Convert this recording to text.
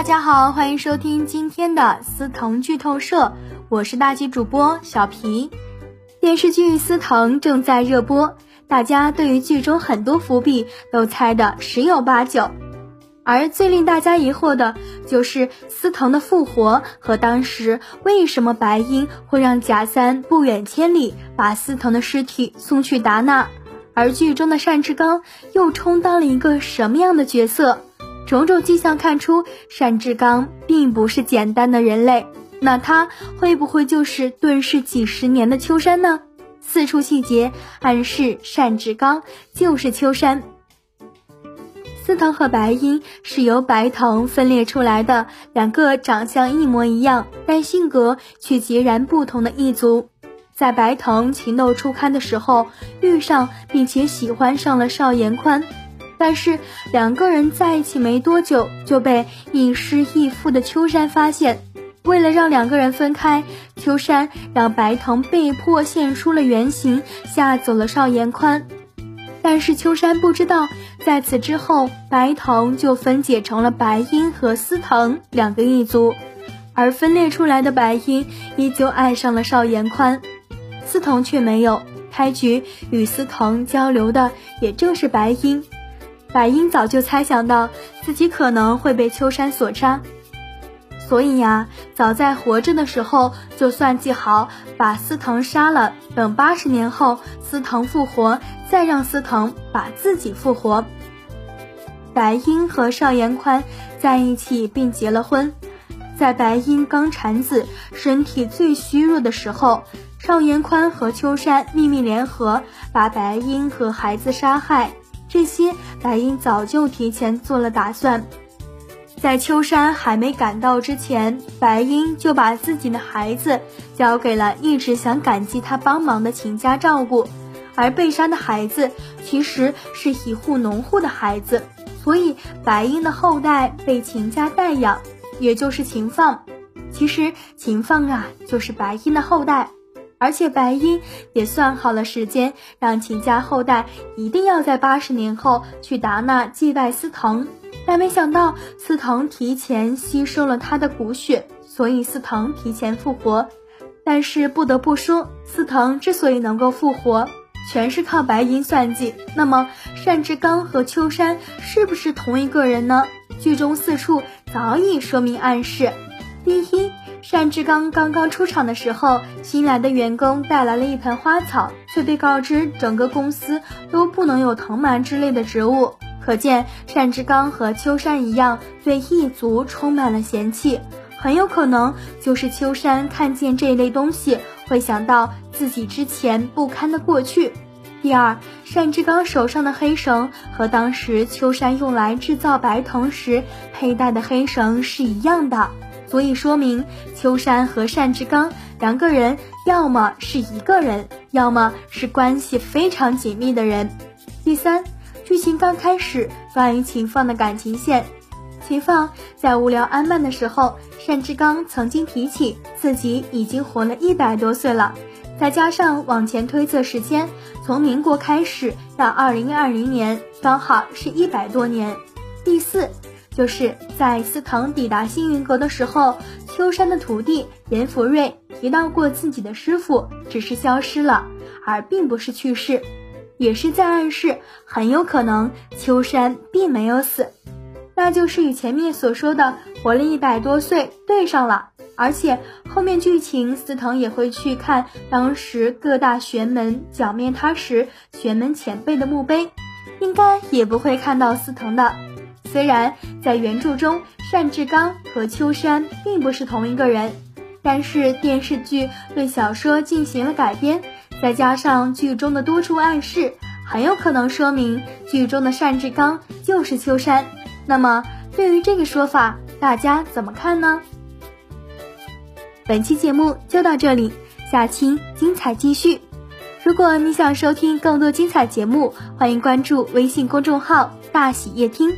大家好，欢迎收听今天的思腾剧透社，我是大吉主播小皮。电视剧《司藤》正在热播，大家对于剧中很多伏笔都猜的十有八九。而最令大家疑惑的就是司藤的复活和当时为什么白英会让贾三不远千里把司藤的尸体送去达那，而剧中的单志刚又充当了一个什么样的角色？种种迹象看出，单志刚并不是简单的人类，那他会不会就是遁世几十年的秋山呢？四处细节暗示单志刚就是秋山。司藤和白鹰是由白藤分裂出来的两个长相一模一样，但性格却截然不同的一族。在白藤情窦初开的时候，遇上并且喜欢上了邵延宽。但是两个人在一起没多久，就被亦师亦父的秋山发现。为了让两个人分开，秋山让白藤被迫现出了原形，吓走了邵延宽。但是秋山不知道，在此之后，白藤就分解成了白鹰和司藤两个一族，而分裂出来的白鹰依旧爱上了邵延宽，司藤却没有。开局与司藤交流的也正是白鹰。白英早就猜想到自己可能会被秋山所杀，所以呀，早在活着的时候就算计好把司藤杀了，等八十年后司藤复活，再让司藤把自己复活。白英和邵延宽在一起并结了婚，在白英刚产子、身体最虚弱的时候，邵延宽和秋山秘密联合，把白英和孩子杀害。这些白鹰早就提前做了打算，在秋山还没赶到之前，白英就把自己的孩子交给了一直想感激他帮忙的秦家照顾，而被杀的孩子其实是一户农户的孩子，所以白英的后代被秦家代养，也就是秦放。其实秦放啊，就是白英的后代。而且白鹰也算好了时间，让秦家后代一定要在八十年后去达那祭拜司藤，但没想到司藤提前吸收了他的骨血，所以司藤提前复活。但是不得不说，司藤之所以能够复活，全是靠白银算计。那么单志刚和秋山是不是同一个人呢？剧中四处早已说明暗示。第一。单志刚刚刚出场的时候，新来的员工带来了一盆花草，却被告知整个公司都不能有藤蔓之类的植物。可见单志刚和秋山一样，对异族充满了嫌弃，很有可能就是秋山看见这类东西，会想到自己之前不堪的过去。第二，单志刚手上的黑绳和当时秋山用来制造白藤时佩戴的黑绳是一样的。所以说明秋山和单志刚两个人要么是一个人，要么是关系非常紧密的人。第三，剧情刚开始，关于秦放的感情线。秦放在无聊安漫的时候，单志刚曾经提起自己已经活了一百多岁了，再加上往前推测时间，从民国开始到二零二零年，刚好是一百多年。第四。就是在司藤抵达星云阁的时候，秋山的徒弟严福瑞提到过自己的师傅只是消失了，而并不是去世，也是在暗示很有可能秋山并没有死，那就是与前面所说的活了一百多岁对上了。而且后面剧情司藤也会去看当时各大玄门剿灭他时玄门前辈的墓碑，应该也不会看到司藤的。虽然在原著中，单志刚和秋山并不是同一个人，但是电视剧对小说进行了改编，再加上剧中的多处暗示，很有可能说明剧中的单志刚就是秋山。那么，对于这个说法，大家怎么看呢？本期节目就到这里，下期精彩继续。如果你想收听更多精彩节目，欢迎关注微信公众号“大喜夜听”。